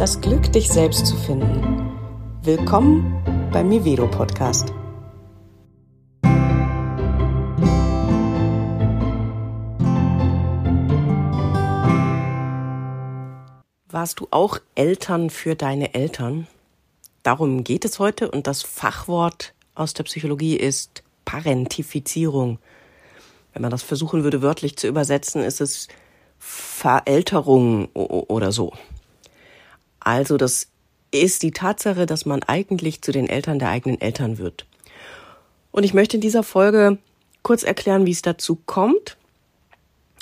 das Glück, dich selbst zu finden. Willkommen beim Mivedo Podcast. Warst du auch Eltern für deine Eltern? Darum geht es heute und das Fachwort aus der Psychologie ist Parentifizierung. Wenn man das versuchen würde wörtlich zu übersetzen, ist es Verälterung oder so. Also das ist die Tatsache, dass man eigentlich zu den Eltern der eigenen Eltern wird. Und ich möchte in dieser Folge kurz erklären, wie es dazu kommt,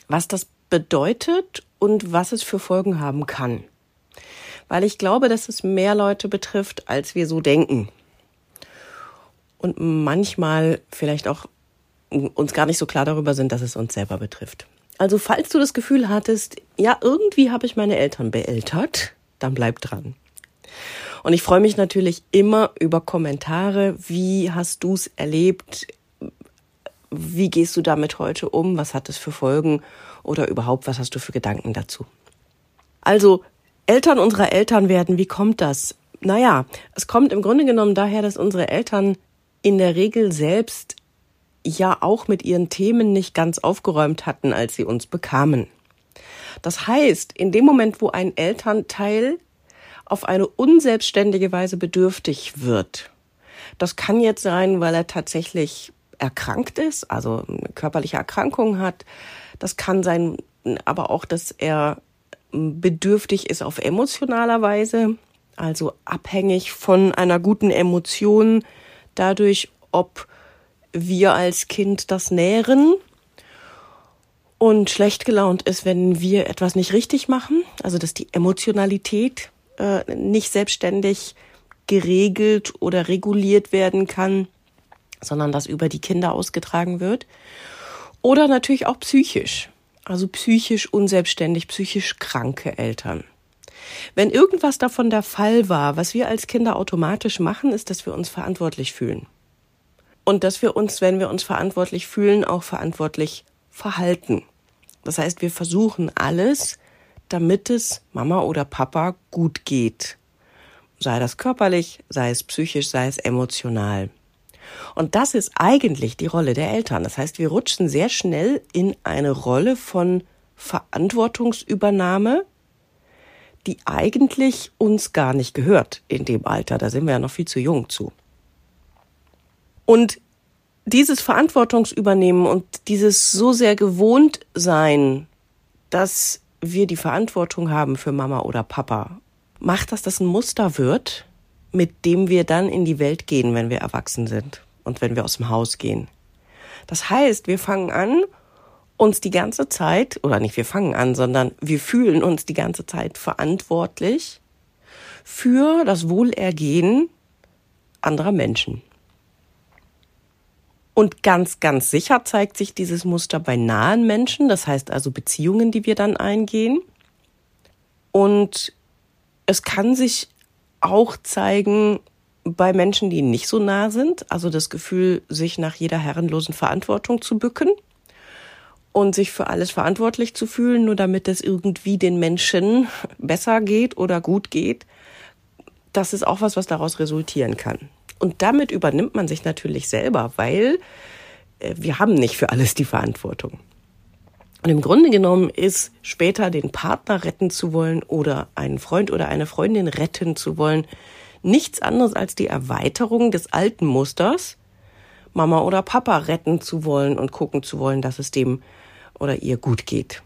was das bedeutet und was es für Folgen haben kann. Weil ich glaube, dass es mehr Leute betrifft, als wir so denken. Und manchmal vielleicht auch uns gar nicht so klar darüber sind, dass es uns selber betrifft. Also falls du das Gefühl hattest, ja, irgendwie habe ich meine Eltern beeltert, dann bleib dran. Und ich freue mich natürlich immer über Kommentare. Wie hast du es erlebt? Wie gehst du damit heute um? Was hat es für Folgen? Oder überhaupt, was hast du für Gedanken dazu? Also, Eltern unserer Eltern werden, wie kommt das? Naja, es kommt im Grunde genommen daher, dass unsere Eltern in der Regel selbst ja auch mit ihren Themen nicht ganz aufgeräumt hatten, als sie uns bekamen. Das heißt, in dem Moment, wo ein Elternteil auf eine unselbstständige Weise bedürftig wird, das kann jetzt sein, weil er tatsächlich erkrankt ist, also eine körperliche Erkrankung hat. Das kann sein, aber auch, dass er bedürftig ist auf emotionaler Weise, also abhängig von einer guten Emotion, dadurch, ob wir als Kind das nähren und schlecht gelaunt ist, wenn wir etwas nicht richtig machen, also dass die Emotionalität äh, nicht selbstständig geregelt oder reguliert werden kann, sondern das über die Kinder ausgetragen wird. Oder natürlich auch psychisch, also psychisch unselbstständig, psychisch kranke Eltern. Wenn irgendwas davon der Fall war, was wir als Kinder automatisch machen, ist, dass wir uns verantwortlich fühlen. Und dass wir uns, wenn wir uns verantwortlich fühlen, auch verantwortlich verhalten. Das heißt, wir versuchen alles, damit es Mama oder Papa gut geht. Sei das körperlich, sei es psychisch, sei es emotional. Und das ist eigentlich die Rolle der Eltern. Das heißt, wir rutschen sehr schnell in eine Rolle von Verantwortungsübernahme, die eigentlich uns gar nicht gehört in dem Alter. Da sind wir ja noch viel zu jung zu. Und dieses Verantwortungsübernehmen und dieses so sehr gewohnt sein, dass wir die Verantwortung haben für Mama oder Papa, macht, dass das ein Muster wird, mit dem wir dann in die Welt gehen, wenn wir erwachsen sind und wenn wir aus dem Haus gehen. Das heißt, wir fangen an, uns die ganze Zeit, oder nicht wir fangen an, sondern wir fühlen uns die ganze Zeit verantwortlich für das Wohlergehen anderer Menschen. Und ganz, ganz sicher zeigt sich dieses Muster bei nahen Menschen, das heißt also Beziehungen, die wir dann eingehen. Und es kann sich auch zeigen bei Menschen, die nicht so nah sind, also das Gefühl, sich nach jeder herrenlosen Verantwortung zu bücken und sich für alles verantwortlich zu fühlen, nur damit es irgendwie den Menschen besser geht oder gut geht. Das ist auch was, was daraus resultieren kann. Und damit übernimmt man sich natürlich selber, weil äh, wir haben nicht für alles die Verantwortung. Und im Grunde genommen ist später den Partner retten zu wollen oder einen Freund oder eine Freundin retten zu wollen, nichts anderes als die Erweiterung des alten Musters, Mama oder Papa retten zu wollen und gucken zu wollen, dass es dem oder ihr gut geht.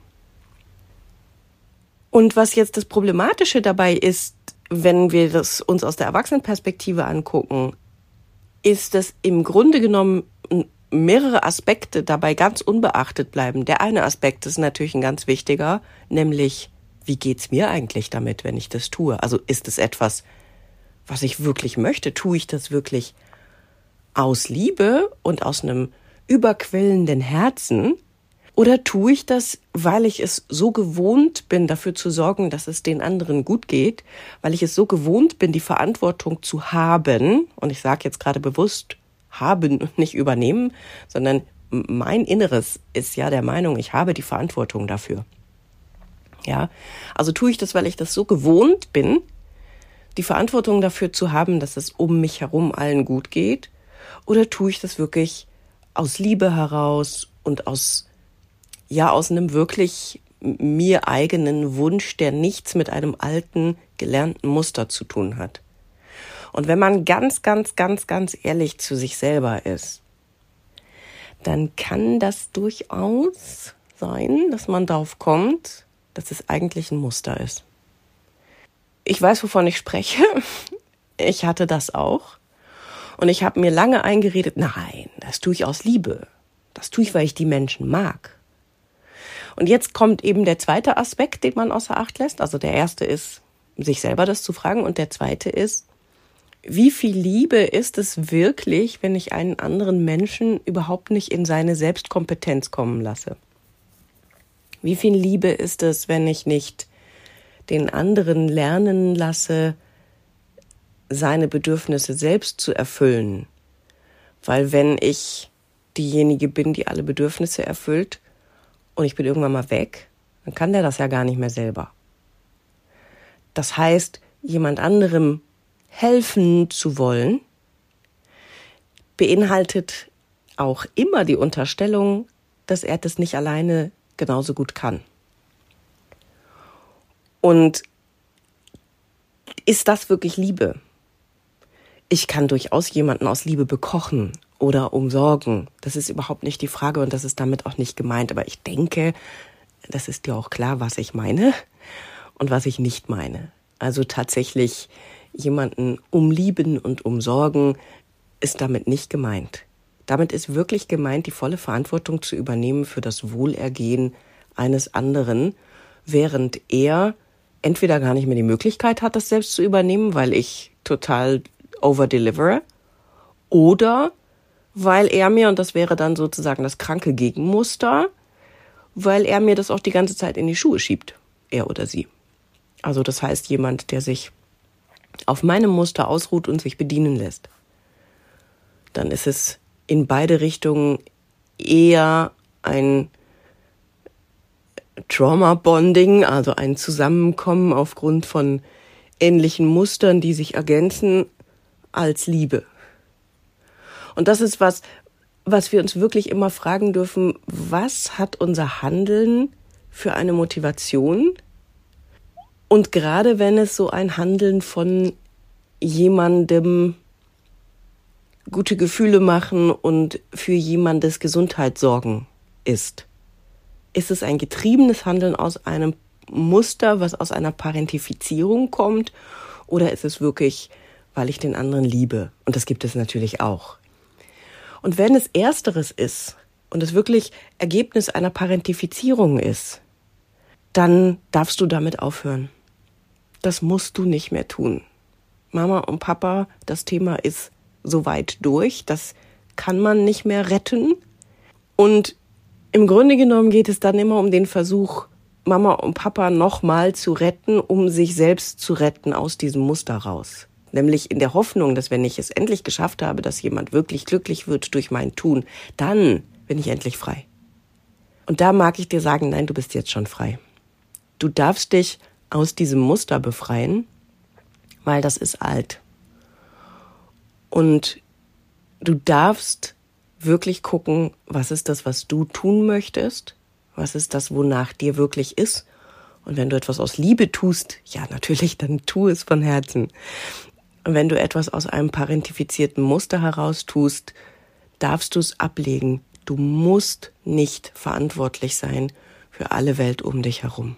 Und was jetzt das Problematische dabei ist, wenn wir das uns aus der Erwachsenenperspektive angucken, ist, dass im Grunde genommen mehrere Aspekte dabei ganz unbeachtet bleiben. Der eine Aspekt ist natürlich ein ganz wichtiger, nämlich wie geht's mir eigentlich damit, wenn ich das tue? Also ist es etwas, was ich wirklich möchte? Tue ich das wirklich aus Liebe und aus einem überquellenden Herzen? Oder tue ich das, weil ich es so gewohnt bin, dafür zu sorgen, dass es den anderen gut geht, weil ich es so gewohnt bin, die Verantwortung zu haben, und ich sage jetzt gerade bewusst haben und nicht übernehmen, sondern mein Inneres ist ja der Meinung, ich habe die Verantwortung dafür. Ja, also tue ich das, weil ich das so gewohnt bin, die Verantwortung dafür zu haben, dass es um mich herum allen gut geht? Oder tue ich das wirklich aus Liebe heraus und aus, ja, aus einem wirklich mir eigenen Wunsch, der nichts mit einem alten, gelernten Muster zu tun hat? Und wenn man ganz, ganz, ganz, ganz ehrlich zu sich selber ist, dann kann das durchaus sein, dass man darauf kommt, dass es eigentlich ein Muster ist. Ich weiß, wovon ich spreche. Ich hatte das auch. Und ich habe mir lange eingeredet, nein, das tue ich aus Liebe. Das tue ich, weil ich die Menschen mag. Und jetzt kommt eben der zweite Aspekt, den man außer Acht lässt. Also der erste ist, sich selber das zu fragen. Und der zweite ist, wie viel Liebe ist es wirklich, wenn ich einen anderen Menschen überhaupt nicht in seine Selbstkompetenz kommen lasse? Wie viel Liebe ist es, wenn ich nicht den anderen lernen lasse, seine Bedürfnisse selbst zu erfüllen? Weil wenn ich diejenige bin, die alle Bedürfnisse erfüllt und ich bin irgendwann mal weg, dann kann der das ja gar nicht mehr selber. Das heißt, jemand anderem helfen zu wollen, beinhaltet auch immer die Unterstellung, dass er das nicht alleine genauso gut kann. Und ist das wirklich Liebe? Ich kann durchaus jemanden aus Liebe bekochen oder umsorgen. Das ist überhaupt nicht die Frage und das ist damit auch nicht gemeint. Aber ich denke, das ist dir auch klar, was ich meine und was ich nicht meine. Also tatsächlich jemanden umlieben und umsorgen, ist damit nicht gemeint. Damit ist wirklich gemeint, die volle Verantwortung zu übernehmen für das Wohlergehen eines anderen, während er entweder gar nicht mehr die Möglichkeit hat, das selbst zu übernehmen, weil ich total overdelivere, oder weil er mir, und das wäre dann sozusagen das kranke Gegenmuster, weil er mir das auch die ganze Zeit in die Schuhe schiebt, er oder sie. Also das heißt jemand, der sich auf meinem Muster ausruht und sich bedienen lässt, dann ist es in beide Richtungen eher ein Trauma-Bonding, also ein Zusammenkommen aufgrund von ähnlichen Mustern, die sich ergänzen, als Liebe. Und das ist was, was wir uns wirklich immer fragen dürfen, was hat unser Handeln für eine Motivation? Und gerade wenn es so ein Handeln von jemandem gute Gefühle machen und für jemandes Gesundheit sorgen ist, ist es ein getriebenes Handeln aus einem Muster, was aus einer Parentifizierung kommt, oder ist es wirklich, weil ich den anderen liebe? Und das gibt es natürlich auch. Und wenn es ersteres ist und es wirklich Ergebnis einer Parentifizierung ist, dann darfst du damit aufhören das musst du nicht mehr tun. Mama und Papa, das Thema ist soweit durch, das kann man nicht mehr retten. Und im Grunde genommen geht es dann immer um den Versuch, Mama und Papa nochmal zu retten, um sich selbst zu retten aus diesem Muster raus. Nämlich in der Hoffnung, dass wenn ich es endlich geschafft habe, dass jemand wirklich glücklich wird durch mein Tun, dann bin ich endlich frei. Und da mag ich dir sagen, nein, du bist jetzt schon frei. Du darfst dich aus diesem Muster befreien, weil das ist alt. Und du darfst wirklich gucken, was ist das, was du tun möchtest, was ist das, wonach dir wirklich ist. Und wenn du etwas aus Liebe tust, ja natürlich, dann tu es von Herzen. Wenn du etwas aus einem parentifizierten Muster heraus tust, darfst du es ablegen. Du musst nicht verantwortlich sein für alle Welt um dich herum.